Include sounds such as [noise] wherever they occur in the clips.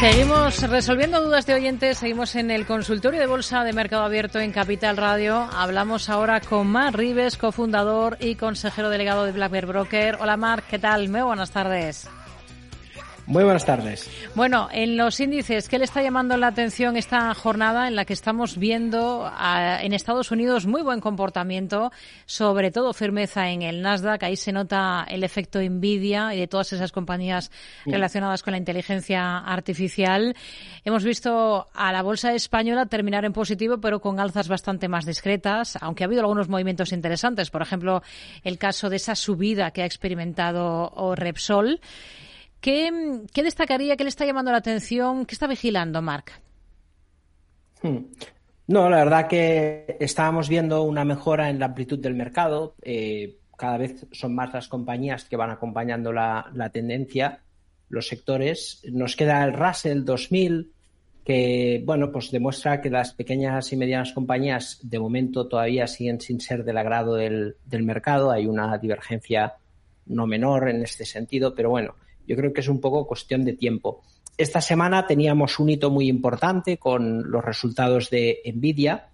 Seguimos resolviendo dudas de oyentes, seguimos en el consultorio de bolsa de Mercado Abierto en Capital Radio. Hablamos ahora con Mar Rives, cofundador y consejero delegado de Black Bear Broker. Hola Mar, ¿qué tal? Muy buenas tardes. Muy buenas tardes. Bueno, en los índices, ¿qué le está llamando la atención esta jornada en la que estamos viendo en Estados Unidos muy buen comportamiento, sobre todo firmeza en el Nasdaq? Ahí se nota el efecto Nvidia y de todas esas compañías relacionadas con la inteligencia artificial. Hemos visto a la bolsa española terminar en positivo, pero con alzas bastante más discretas, aunque ha habido algunos movimientos interesantes. Por ejemplo, el caso de esa subida que ha experimentado Repsol. ¿Qué, destacaría? ¿Qué le está llamando la atención? ¿Qué está vigilando, Marc? Hmm. No, la verdad que estábamos viendo una mejora en la amplitud del mercado. Eh, cada vez son más las compañías que van acompañando la, tendencia, los sectores. Nos queda el Russell 2000, que bueno, pues demuestra que las pequeñas y medianas compañías de momento todavía siguen sin ser del agrado del mercado. Hay una divergencia no menor en este sentido, pero bueno, yo creo que es un poco cuestión de tiempo. Esta semana teníamos un hito muy importante con los resultados de Nvidia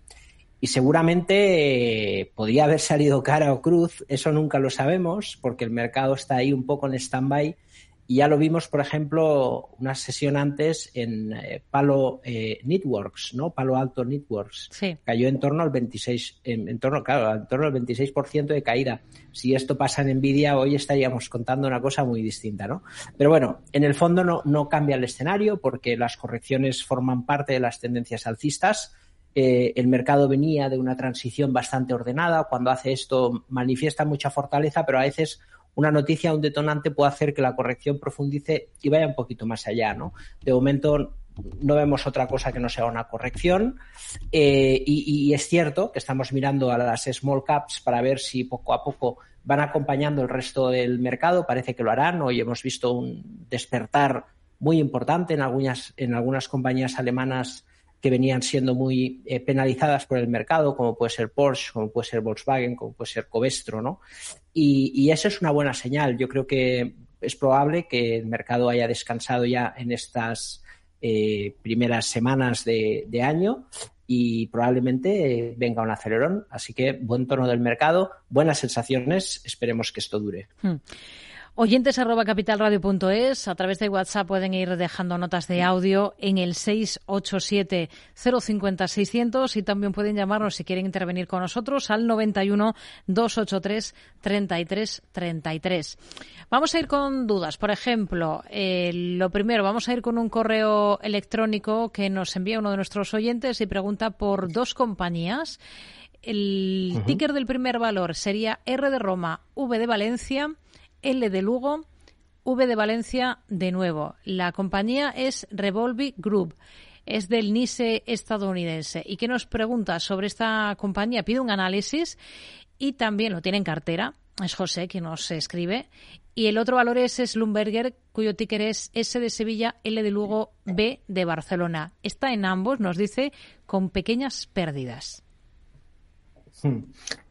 y seguramente eh, podría haber salido cara o cruz, eso nunca lo sabemos porque el mercado está ahí un poco en stand-by y ya lo vimos, por ejemplo, una sesión antes en eh, Palo eh, Networks, ¿no? Palo Alto Networks. Sí. Cayó en torno al 26, en, torno, claro, en torno al 26% de caída. Si esto pasa en Nvidia, hoy estaríamos contando una cosa muy distinta, ¿no? Pero bueno, en el fondo no, no cambia el escenario porque las correcciones forman parte de las tendencias alcistas. Eh, el mercado venía de una transición bastante ordenada. Cuando hace esto manifiesta mucha fortaleza, pero a veces una noticia, un detonante puede hacer que la corrección profundice y vaya un poquito más allá, ¿no? De momento no vemos otra cosa que no sea una corrección eh, y, es cierto que estamos mirando a las small caps para ver si poco a poco van acompañando el resto del mercado. Parece que lo harán. Hoy hemos visto un despertar muy importante en algunas, en algunas compañías alemanas que venían siendo muy eh, penalizadas por el mercado, como puede ser Porsche, como puede ser Volkswagen, como puede ser Covestro, ¿no? Y, eso es una buena señal. Yo creo que es probable que el mercado haya descansado ya en estas eh, primeras semanas de, año y probablemente venga un acelerón. Así que buen tono del mercado, buenas sensaciones. Esperemos que esto dure. Hmm. Oyentes arroba capitalradio.es. A través de WhatsApp pueden ir dejando notas de audio en el 687 050 600 y también pueden llamarnos si quieren intervenir con nosotros al 91 283 33 33. Vamos a ir con dudas. Por ejemplo, eh, lo primero, vamos a ir con un correo electrónico que nos envía uno de nuestros oyentes y pregunta por dos compañías. El ticker del primer valor sería R de Roma, V de Valencia L de Lugo, V de Valencia de nuevo. La compañía es Revolvi Group. Es del NISE estadounidense. ¿Y qué nos pregunta sobre esta compañía? Pide un análisis y también lo tiene en cartera. Es José quien nos escribe. Y el otro valor es Slumberger, cuyo ticker es S de Sevilla, L de Lugo, B de Barcelona. Está en ambos, nos dice, con pequeñas pérdidas. [laughs]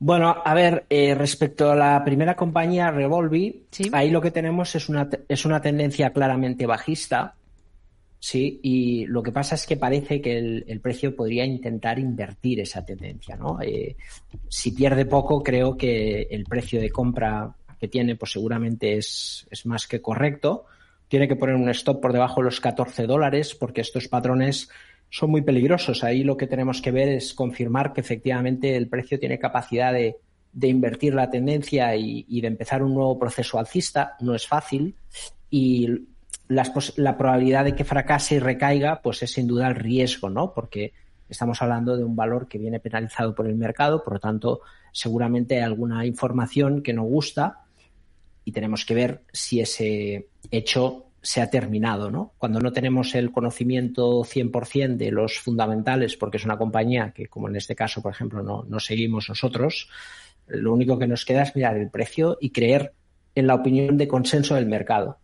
Bueno, a ver, eh, respecto a la primera compañía, Revolvi, ahí lo que tenemos es una, es una tendencia claramente bajista, sí, y lo que pasa es que parece que el, precio podría intentar invertir esa tendencia, ¿no? Eh, si pierde poco, creo que el precio de compra que tiene, pues seguramente es, es más que correcto. Tiene que poner un stop por debajo de los 14 dólares, porque estos patrones son muy peligrosos. Ahí lo que tenemos que ver es confirmar que efectivamente el precio tiene capacidad de, invertir la tendencia y, de empezar un nuevo proceso alcista. No es fácil y la probabilidad de que fracase y recaiga pues es sin duda el riesgo, ¿no? Porque estamos hablando de un valor que viene penalizado por el mercado, por lo tanto seguramente hay alguna información que no gusta y tenemos que ver si ese hecho se ha terminado, ¿no? Cuando no tenemos el conocimiento 100% de los fundamentales, porque es una compañía que, como en este caso, por ejemplo, no, seguimos nosotros, lo único que nos queda es mirar el precio y creer en la opinión de consenso del mercado.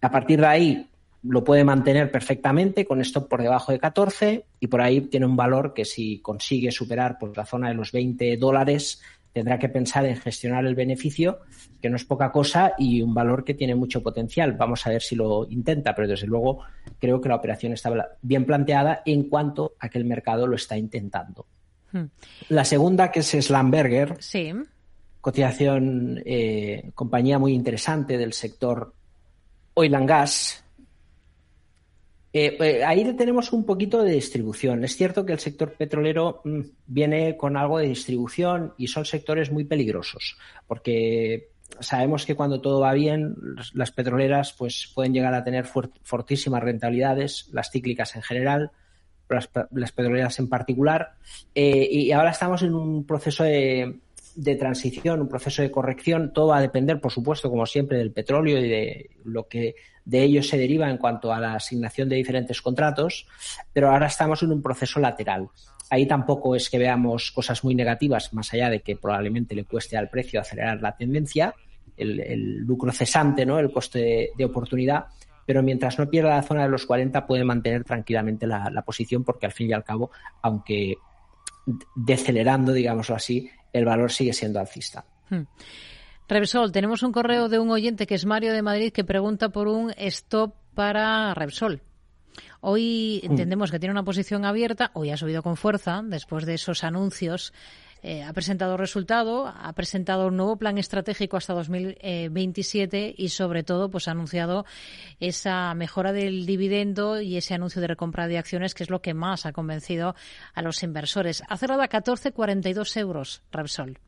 A partir de ahí lo puede mantener perfectamente con esto por debajo de 14 y por ahí tiene un valor que si consigue superar por pues, la zona de los 20 dólares tendrá que pensar en gestionar el beneficio, que no es poca cosa y un valor que tiene mucho potencial. Vamos a ver si lo intenta, pero desde luego creo que la operación está bien planteada en cuanto a que el mercado lo está intentando. Hmm. La segunda, que es Slamberger. Sí. Cotización, eh, compañía muy interesante del sector oil and gas, eh, eh, ahí tenemos un poquito de distribución. Es cierto que el sector petrolero mm, viene con algo de distribución y son sectores muy peligrosos, porque sabemos que cuando todo va bien, las petroleras pues, pueden llegar a tener fortísimas rentabilidades, las cíclicas en general, las, petroleras en particular. Eh, y ahora estamos en un proceso de, de transición, un proceso de corrección. Todo va a depender, por supuesto, como siempre, del petróleo y de lo que de ello se deriva en cuanto a la asignación de diferentes contratos, pero ahora estamos en un proceso lateral. Ahí tampoco es que veamos cosas muy negativas, más allá de que probablemente le cueste al precio acelerar la tendencia, el, lucro cesante, ¿no? el coste de, oportunidad, pero mientras no pierda la zona de los 40 puede mantener tranquilamente la, la posición porque al fin y al cabo, aunque decelerando, digámoslo así, el valor sigue siendo alcista. Hmm. Repsol, tenemos un correo de un oyente que es Mario de Madrid que pregunta por un stop para Repsol. Hoy hmm. entendemos que tiene una posición abierta, hoy ha subido con fuerza después de esos anuncios. Eh, ha presentado resultado, ha presentado un nuevo plan estratégico hasta 2027 y sobre todo pues ha anunciado esa mejora del dividendo y ese anuncio de recompra de acciones que es lo que más ha convencido a los inversores. Ha cerrado a 14,42 euros Repsol.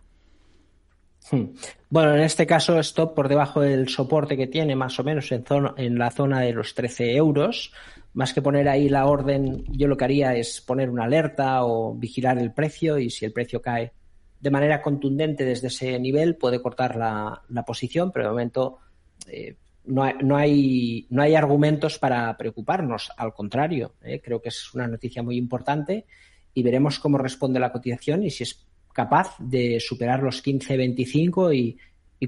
Hmm. Bueno, en este caso, stop por debajo del soporte que tiene, más o menos en, zona, en la zona de los 13 euros. Más que poner ahí la orden, yo lo que haría es poner una alerta o vigilar el precio y si el precio cae de manera contundente desde ese nivel, puede cortar la, posición, pero de momento eh, no, hay, no, hay, no hay argumentos para preocuparnos. Al contrario, eh, creo que es una noticia muy importante y veremos cómo responde la cotización y si es capaz de superar los 15-25 y,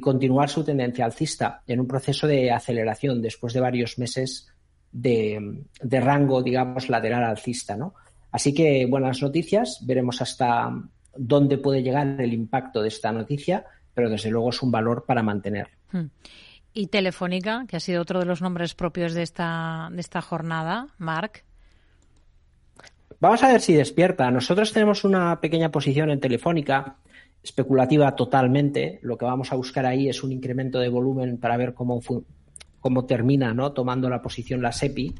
continuar su tendencia alcista en un proceso de aceleración después de varios meses de, rango, digamos, lateral alcista, ¿no? Así que buenas noticias, veremos hasta dónde puede llegar el impacto de esta noticia, pero desde luego es un valor para mantener. Hmm. Y Telefónica, que ha sido otro de los nombres propios de esta, de esta jornada, Marc. Vamos a ver si despierta. Nosotros tenemos una pequeña posición en Telefónica, especulativa totalmente. Lo que vamos a buscar ahí es un incremento de volumen para ver cómo, cómo termina ¿no? tomando la posición la SEPI.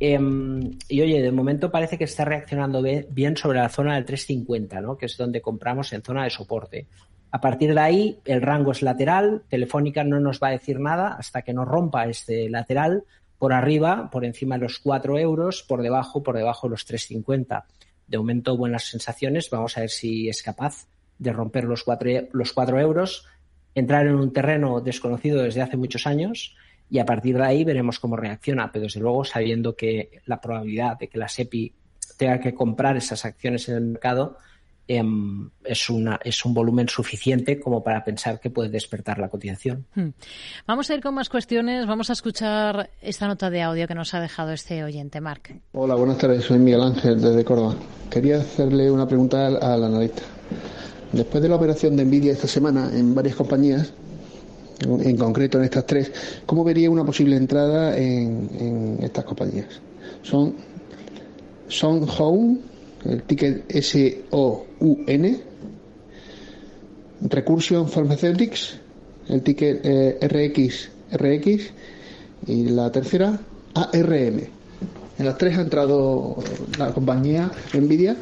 Em, y oye, de momento parece que está reaccionando bien sobre la zona del 350, ¿no? que es donde compramos en zona de soporte. A partir de ahí, el rango es lateral. Telefónica no nos va a decir nada hasta que nos rompa este lateral por arriba, por encima de los 4 euros, por debajo, por debajo de los 3,50. De momento, buenas sensaciones. Vamos a ver si es capaz de romper los 4, los euros, entrar en un terreno desconocido desde hace muchos años y a partir de ahí veremos cómo reacciona, pero desde luego sabiendo que la probabilidad de que la SEPI tenga que comprar esas acciones en el mercado Em, es, una, es un volumen suficiente como para pensar que puede despertar la cotización. Hmm. Vamos a ir con más cuestiones. Vamos a escuchar esta nota de audio que nos ha dejado este oyente, Marc. Hola, buenas tardes. Soy Miguel Ángel desde Córdoba. Quería hacerle una pregunta al, analista. Después de la operación de Nvidia esta semana en varias compañías, en concreto en estas tres, ¿cómo vería una posible entrada en, en estas compañías? Son Son Home, el ticket S-O-U-N, Recursion Pharmaceutics, el ticket eh, RX, RX, y la tercera ARM. En las tres ha entrado la compañía Nvidia,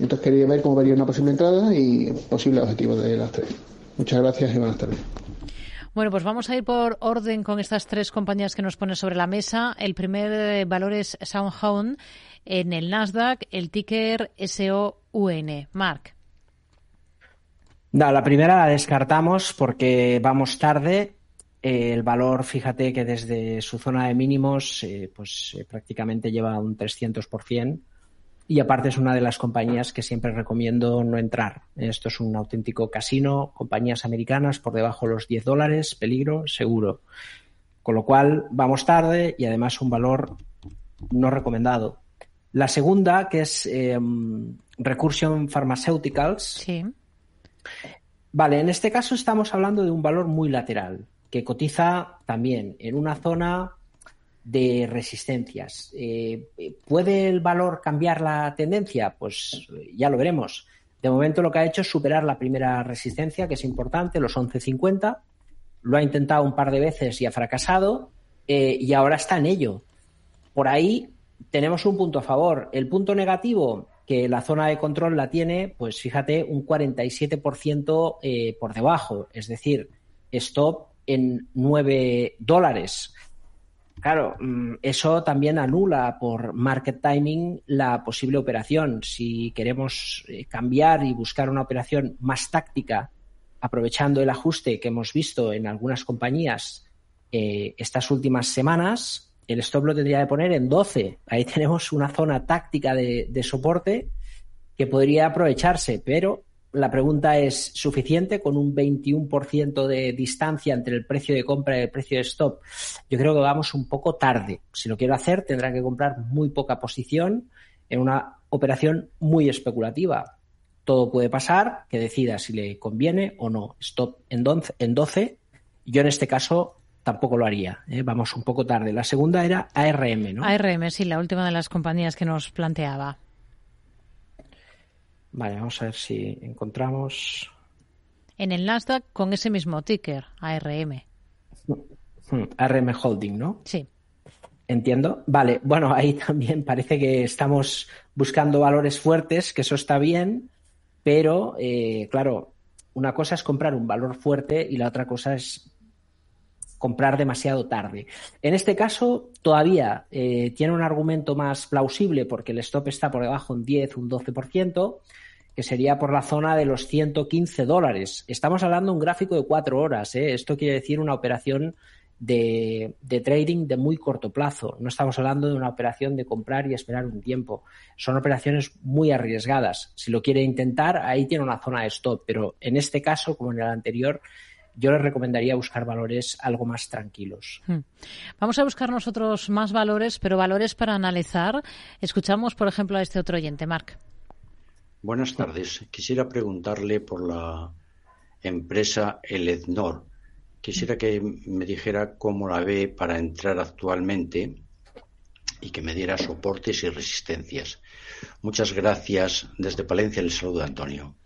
entonces quería ver cómo vería una posible entrada y posible objetivo de las tres. Muchas gracias y buenas tardes. Bueno, pues vamos a ir por orden con estas tres compañías que nos pone sobre la mesa. El primer eh, valor es SoundHound en el Nasdaq, el ticker SOUN. Mark. No, la primera la descartamos porque vamos tarde. Eh, el valor, fíjate que desde su zona de mínimos, eh, pues eh, prácticamente lleva un 300%. Y aparte es una de las compañías que siempre recomiendo no entrar. Esto es un auténtico casino, compañías americanas por debajo de los 10 dólares, peligro, seguro. Con lo cual vamos tarde y además un valor no recomendado. La segunda, que es em, Recursion Pharmaceuticals. Vale, en este caso estamos hablando de un valor muy lateral, que cotiza también en una zona de resistencias. Eh, ¿Puede el valor cambiar la tendencia? Pues ya lo veremos. De momento lo que ha hecho es superar la primera resistencia, que es importante, los 11.50. Lo ha intentado un par de veces y ha fracasado. Eh, y ahora está en ello. Por ahí tenemos un punto a favor. El punto negativo, que la zona de control la tiene, pues fíjate, un 47% eh, por debajo, es decir, stop en 9 dólares. Claro, mm, eso también anula por market timing la posible operación. Si queremos eh, cambiar y buscar una operación más táctica, aprovechando el ajuste que hemos visto en algunas compañías eh, estas últimas semanas, el stop lo tendría que poner en 12. Ahí tenemos una zona táctica de, soporte que podría aprovecharse, pero la pregunta es, ¿suficiente con un 21% de distancia entre el precio de compra y el precio de stop? Yo creo que vamos un poco tarde. Si lo quiero hacer, tendrá que comprar muy poca posición en una operación muy especulativa. Todo puede pasar, que decida si le conviene o no. Stop en 12. Yo en este caso tampoco lo haría. ¿eh? Vamos un poco tarde. La segunda era ARM, ¿no? ARM, sí, la última de las compañías que nos planteaba. Vale, vamos a ver si encontramos. En el Nasdaq con ese mismo ticker, ARM. ARM [laughs] Holding, ¿no? Sí. Entiendo. Vale, bueno, ahí también parece que estamos buscando valores fuertes, que eso está bien, pero eh, claro, una cosa es comprar un valor fuerte y la otra cosa es comprar demasiado tarde. En este caso, todavía eh, tiene un argumento más plausible porque el stop está por debajo un 10, un 12%, que sería por la zona de los 115 dólares. Estamos hablando de un gráfico de cuatro horas. ¿eh? Esto quiere decir una operación de, de, trading de muy corto plazo. No estamos hablando de una operación de comprar y esperar un tiempo. Son operaciones muy arriesgadas. Si lo quiere intentar, ahí tiene una zona de stop, pero en este caso, como en el anterior, yo les recomendaría buscar valores algo más tranquilos. Hmm. Vamos a buscar nosotros más valores, pero valores para analizar. Escuchamos, por ejemplo, a este otro oyente, Marc. Buenas tardes. Quisiera preguntarle por la empresa Elednor. Quisiera que me dijera cómo la ve para entrar actualmente y que me diera soportes y resistencias. Muchas gracias. Desde Palencia el saludo Antonio.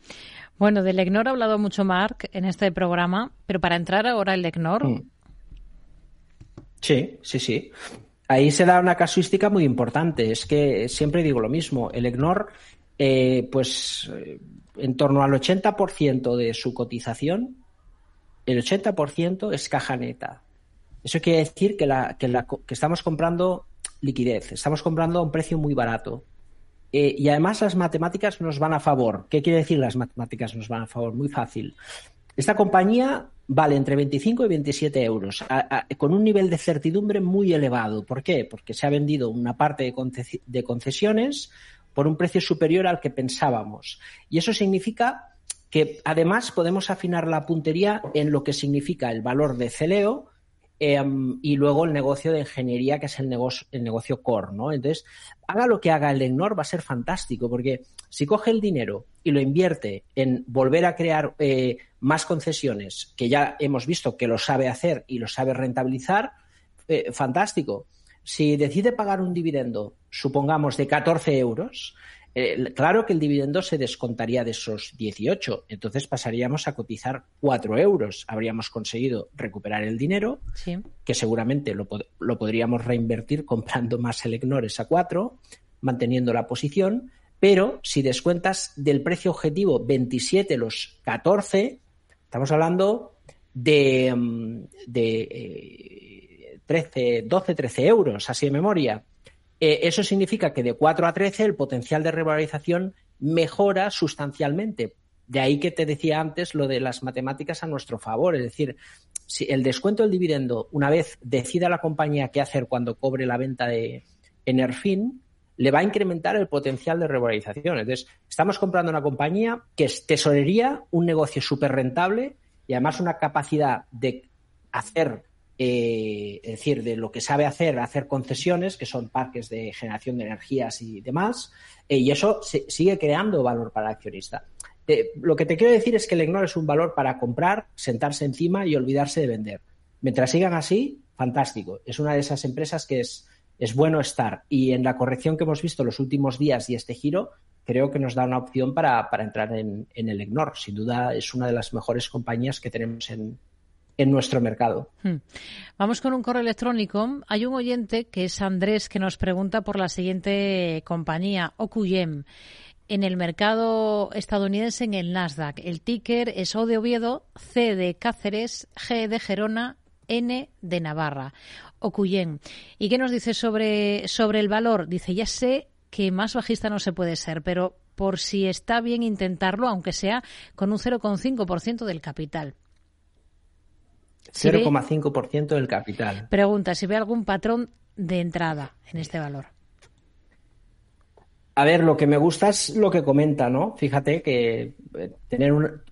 Bueno, del EGNOR ha hablado mucho Marc en este programa, pero para entrar ahora el EGNOR. Mm. Sí, sí, sí. Ahí se da una casuística muy importante. Es que siempre digo lo mismo. El EGNOR, eh, pues eh, en torno al 80% de su cotización, el 80% es caja neta. Eso quiere decir que, la, que, la, que estamos comprando liquidez, estamos comprando a un precio muy barato. Eh, y además las matemáticas nos van a favor. ¿Qué quiere decir las matemáticas nos van a favor? Muy fácil. Esta compañía vale entre 25 y 27 euros, con un nivel de certidumbre muy elevado. ¿Por qué? Porque se ha vendido una parte de, concesiones por un precio superior al que pensábamos. Y eso significa que además podemos afinar la puntería en lo que significa el valor de Celeo, Em, y luego el negocio de ingeniería, que es el negocio, el negocio core, ¿no? Entonces, haga lo que haga el EGNOR, va a ser fantástico, porque si coge el dinero y lo invierte en volver a crear eh, más concesiones, que ya hemos visto que lo sabe hacer y lo sabe rentabilizar, eh, fantástico. Si decide pagar un dividendo, supongamos, de 14 euros, eh, claro que el dividendo se descontaría de esos 18, entonces pasaríamos a cotizar 4 euros. Habríamos conseguido recuperar el dinero, que seguramente lo, podríamos reinvertir [laughs] comprando más Elecnores a 4, manteniendo la posición, pero si descuentas del precio objetivo 27 los 14, estamos hablando de, mm, de 13, 12, 13 euros, así de memoria. Eh, eso significa que de 4 a 13 el potencial de revalorización mejora sustancialmente. De ahí que te decía antes lo de las matemáticas a nuestro favor. Es decir, si el descuento del dividendo, una vez decida la compañía qué hacer cuando cobre la venta de Enerfin, le va a incrementar el potencial de revalorización. Entonces, estamos comprando una compañía que es tesorería, un negocio súper rentable y además una capacidad de hacer eh, es decir, de lo que sabe hacer, hacer concesiones, que son parques de generación de energías y demás, eh, y eso sigue creando valor para el accionista. Eh, lo que te quiero decir es que el EGNOR es un valor para comprar, sentarse encima y olvidarse de vender. Mientras sigan así, fantástico. Es una de esas empresas que es, es bueno estar. Y en la corrección que hemos visto los últimos días y este giro, creo que nos da una opción para, entrar en, el EGNOR. Sin duda es una de las mejores compañías que tenemos en, en nuestro mercado. Hmm. Vamos con un correo electrónico. Hay un oyente que es Andrés que nos pregunta por la siguiente compañía, Okuyem. En el mercado estadounidense, en el Nasdaq, el ticker es O de Oviedo, C de Cáceres, G de Gerona, N de Navarra. Okuyem. ¿Y qué nos dice sobre, sobre el valor? Dice, ya sé que más bajista no se puede ser, pero por si está bien intentarlo, aunque sea con un 0,5% del capital. 0,5% del capital. Pregunta, si ve algún patrón de entrada en este valor. A ver, lo que me gusta es lo que comenta, ¿no? Fíjate que eh, tener un,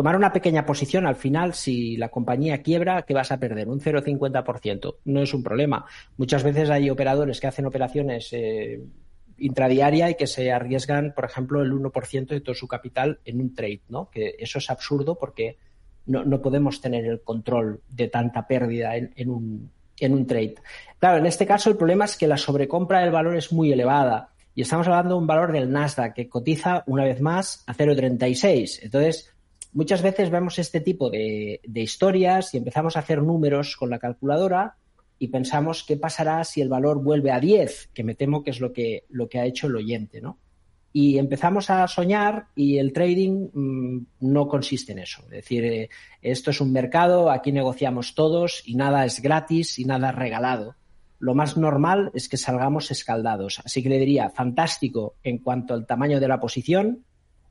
tomar una pequeña posición al final, si la compañía quiebra, ¿qué vas a perder? Un 0,50%. No es un problema. Muchas veces hay operadores que hacen operaciones eh, intradiaria y que se arriesgan, por ejemplo, el 1% de todo su capital en un trade, ¿no? Que eso es absurdo porque no, no podemos tener el control de tanta pérdida en, un, en un trade. Claro, en este caso el problema es que la sobrecompra del valor es muy elevada y estamos hablando de un valor del Nasdaq que cotiza una vez más a 0,36. Entonces, muchas veces vemos este tipo de, de historias y empezamos a hacer números con la calculadora y pensamos qué pasará si el valor vuelve a 10, que me temo que es lo que, lo que ha hecho el oyente, ¿no? Y empezamos a soñar y el trading mm, no consiste en eso. Es decir, eh, esto es un mercado, aquí negociamos todos y nada es gratis y nada es regalado. Lo más normal es que salgamos escaldados. Así que le diría, fantástico en cuanto al tamaño de la posición,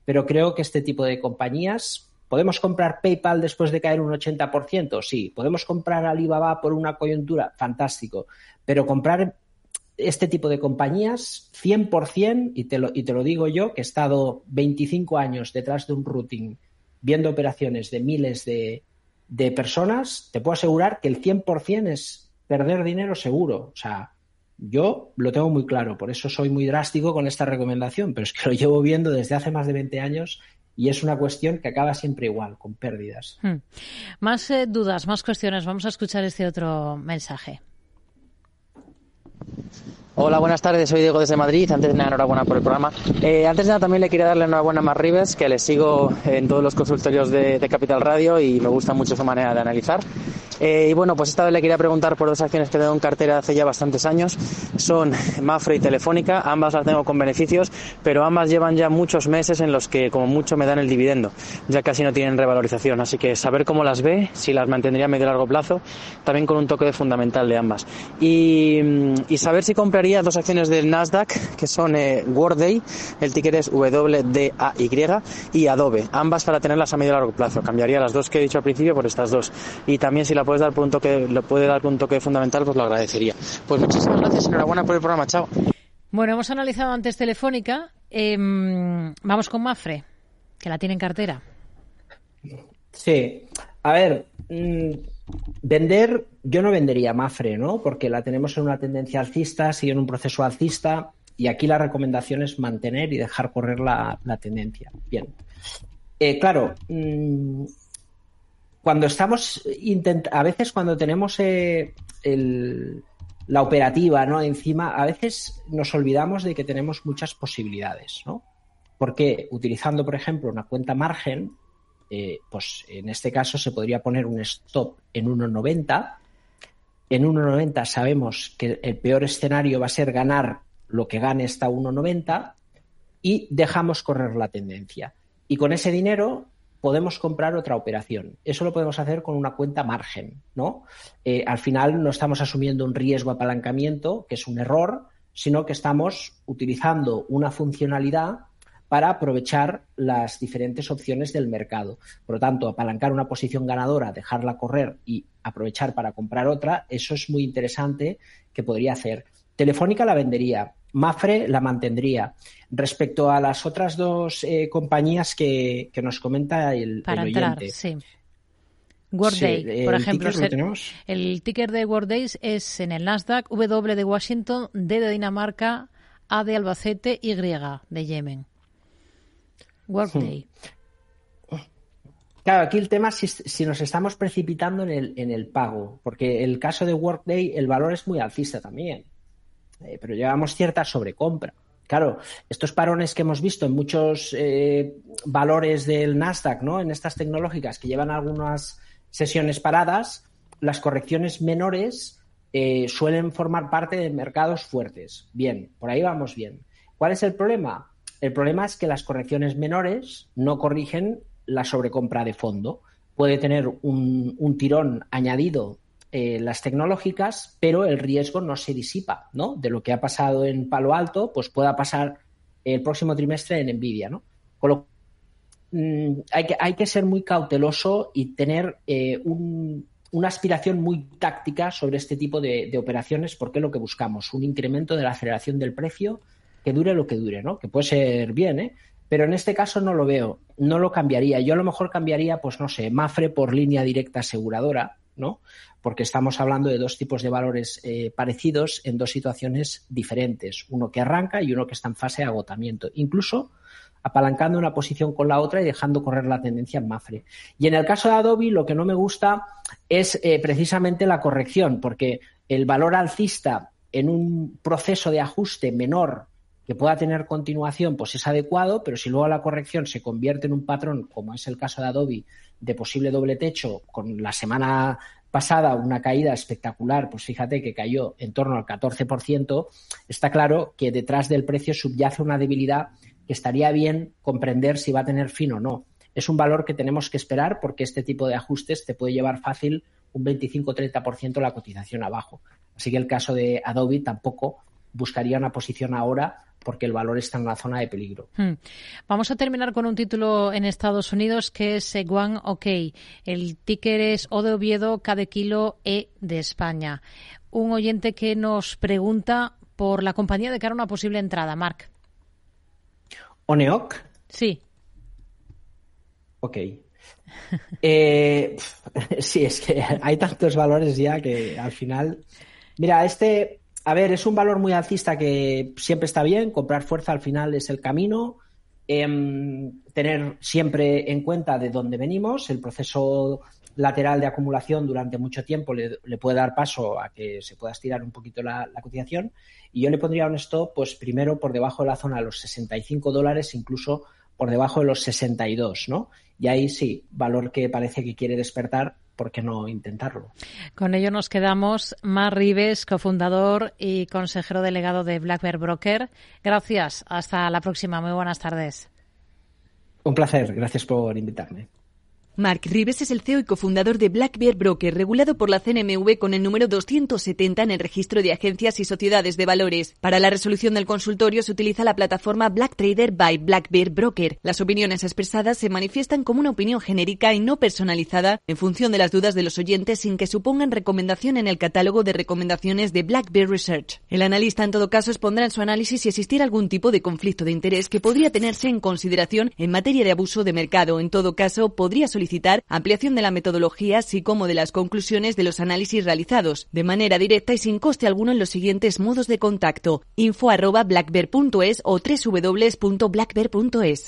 pero creo que este tipo de compañías ¿Podemos comprar PayPal después de caer un 80%? Sí. ¿Podemos comprar Alibaba por una coyuntura? Fantástico. Pero comprar este tipo de compañías, 100%, y te lo, y te lo digo yo, que he estado 25 años detrás de un routing viendo operaciones de miles de, de personas, te puedo asegurar que el 100% es perder dinero seguro. O sea, yo lo tengo muy claro, por eso soy muy drástico con esta recomendación, pero es que lo llevo viendo desde hace más de 20 años y es una cuestión que acaba siempre igual, con pérdidas. Hmm. Más eh, dudas, más cuestiones. Vamos a escuchar este otro mensaje. Hola, buenas tardes. Soy Diego desde Madrid. Antes de nada, enhorabuena por el programa. Eh, antes de nada, también le quería darle enhorabuena a Mar Rives, que le sigo en todos los consultorios de, Capital Radio y me gusta mucho su manera de analizar. Eh, y bueno, pues esta vez le quería preguntar por dos acciones que tengo en cartera hace ya bastantes años. Son Mafre y Telefónica. Ambas las tengo con beneficios, pero ambas llevan ya muchos meses en los que como mucho me dan el dividendo. Ya casi no tienen revalorización. Así que saber cómo las ve, si las mantendría a medio y largo plazo, también con un toque de fundamental de ambas. Y, y saber si compraría dos acciones del Nasdaq, que son eh, Worday, el ticket es WDAY, y Adobe. Ambas para tenerlas a medio y largo plazo. Cambiaría las dos que he dicho al principio por estas dos. Y también si la puedes dar punto que lo puede dar punto que fundamental, pues lo agradecería. Pues muchísimas gracias, enhorabuena por el programa, chao. Bueno, hemos analizado antes Telefónica. Em, vamos con Mafre, que la tiene en cartera. Sí. A ver, mm, vender, yo no vendería Mafre, ¿no? Porque la tenemos en una tendencia alcista, sigue en un proceso alcista, y aquí la recomendación es mantener y dejar correr la, tendencia. Bien. Eh, claro, mm, cuando estamos a veces cuando tenemos eh, la operativa ¿no? encima, a veces nos olvidamos de que tenemos muchas posibilidades, ¿no? Porque utilizando, por ejemplo, una cuenta margen, eh, pues en este caso se podría poner un stop en 1.90. En 1.90 sabemos que el peor escenario va a ser ganar lo que gane esta 1.90 y dejamos correr la tendencia. Y con ese dinero podemos comprar otra operación. Eso lo podemos hacer con una cuenta margen, ¿no? Eh, al final no estamos asumiendo un riesgo apalancamiento, que es un error, sino que estamos utilizando una funcionalidad para aprovechar las diferentes opciones del mercado. Por lo tanto, apalancar una posición ganadora, dejarla correr y aprovechar para comprar otra, eso es muy interesante que podría hacer. Telefónica la vendería, Mafre la mantendría. Respecto a las otras dos eh, compañías que, nos comenta el, Para entrar, sí. Workday, por ejemplo, el ticker de Workday es en el Nasdaq, W de Washington, D de Dinamarca, A de Albacete, Y de Yemen. Workday. Claro, aquí el tema es si, nos estamos precipitando en el, en el pago, porque el caso de Workday, el valor es muy alcista también, eh, pero llevamos cierta sobrecompra. Claro, estos parones que hemos visto en muchos eh, valores del Nasdaq, ¿no? En estas tecnológicas que llevan algunas sesiones paradas, las correcciones menores eh, suelen formar parte de mercados fuertes. Bien, por ahí vamos bien. ¿Cuál es el problema? El problema es que las correcciones menores no corrigen la sobrecompra de fondo. Puede tener un tirón añadido eh, las tecnológicas, pero el riesgo no se disipa, ¿no? De lo que ha pasado en Palo Alto, pues pueda pasar el próximo trimestre en Nvidia, ¿no? Con lo mm, hay, que, hay que ser muy cauteloso y tener eh, una aspiración muy táctica sobre este tipo de, operaciones, porque es lo que buscamos, un incremento de la aceleración del precio que dure lo que dure, ¿no? Que puede ser bien, ¿eh? Pero en este caso no lo veo, no lo cambiaría. Yo a lo mejor cambiaría, pues no sé, Mafre por línea directa aseguradora, ¿no? Porque estamos hablando de dos tipos de valores eh, parecidos en dos situaciones diferentes, uno que arranca y uno que está en fase de agotamiento, incluso apalancando una posición con la otra y dejando correr la tendencia en Mafre. Y en el caso de Adobe, lo que no me gusta es eh, precisamente la corrección, porque el valor alcista en un proceso de ajuste menor que pueda tener continuación, pues es adecuado, pero si luego la corrección se convierte en un patrón, como es el caso de Adobe, de posible doble techo, con la semana pasada una caída espectacular, pues fíjate que cayó en torno al 14%, está claro que detrás del precio subyace una debilidad que estaría bien comprender si va a tener fin o no. Es un valor que tenemos que esperar porque este tipo de ajustes te puede llevar fácil un 25-30% la cotización abajo. Así que el caso de Adobe tampoco buscaría una posición ahora porque el valor está en una zona de peligro. Hmm. Vamos a terminar con un título en Estados Unidos que es One OK. El ticker es O de Oviedo, K de Kilo, E de España. Un oyente que nos pregunta por la compañía de cara a una posible entrada, Marc. ¿Oneoc? Sí. Ok. [laughs] Eh, [laughs] sí, es que hay tantos valores ya que al final. Mira, este a ver, es un valor muy alcista que siempre está bien, comprar fuerza al final es el camino, em, tener siempre en cuenta de dónde venimos, el proceso lateral de acumulación durante mucho tiempo le, puede dar paso a que se pueda estirar un poquito la, cotización. Y yo le pondría un stop pues primero por debajo de la zona de los 65 dólares, incluso por debajo de los 62, ¿no? Y ahí sí, valor que parece que quiere despertar ¿por qué no intentarlo? Con ello nos quedamos. Mar Rives, cofundador y consejero delegado de Black Bear Broker. Gracias. Hasta la próxima. Muy buenas tardes. Un placer. Gracias por invitarme. Mark Rives es el CEO y cofundador de Black Bear Broker, regulado por la CNMV con el número 270 en el registro de agencias y sociedades de valores. Para la resolución del consultorio se utiliza la plataforma Black Trader by Black Bear Broker. Las opiniones expresadas se manifiestan como una opinión genérica y no personalizada en función de las dudas de los oyentes sin que supongan recomendación en el catálogo de recomendaciones de Black Bear Research. El analista en todo caso expondrá en su análisis si existiera algún tipo de conflicto de interés que podría tenerse en consideración en materia de abuso de mercado. En todo caso, podría solicitar ampliación de la metodología, así como de las conclusiones de los análisis realizados, de manera directa y sin coste alguno en los siguientes modos de contacto: info arroba o www.blackbear.es.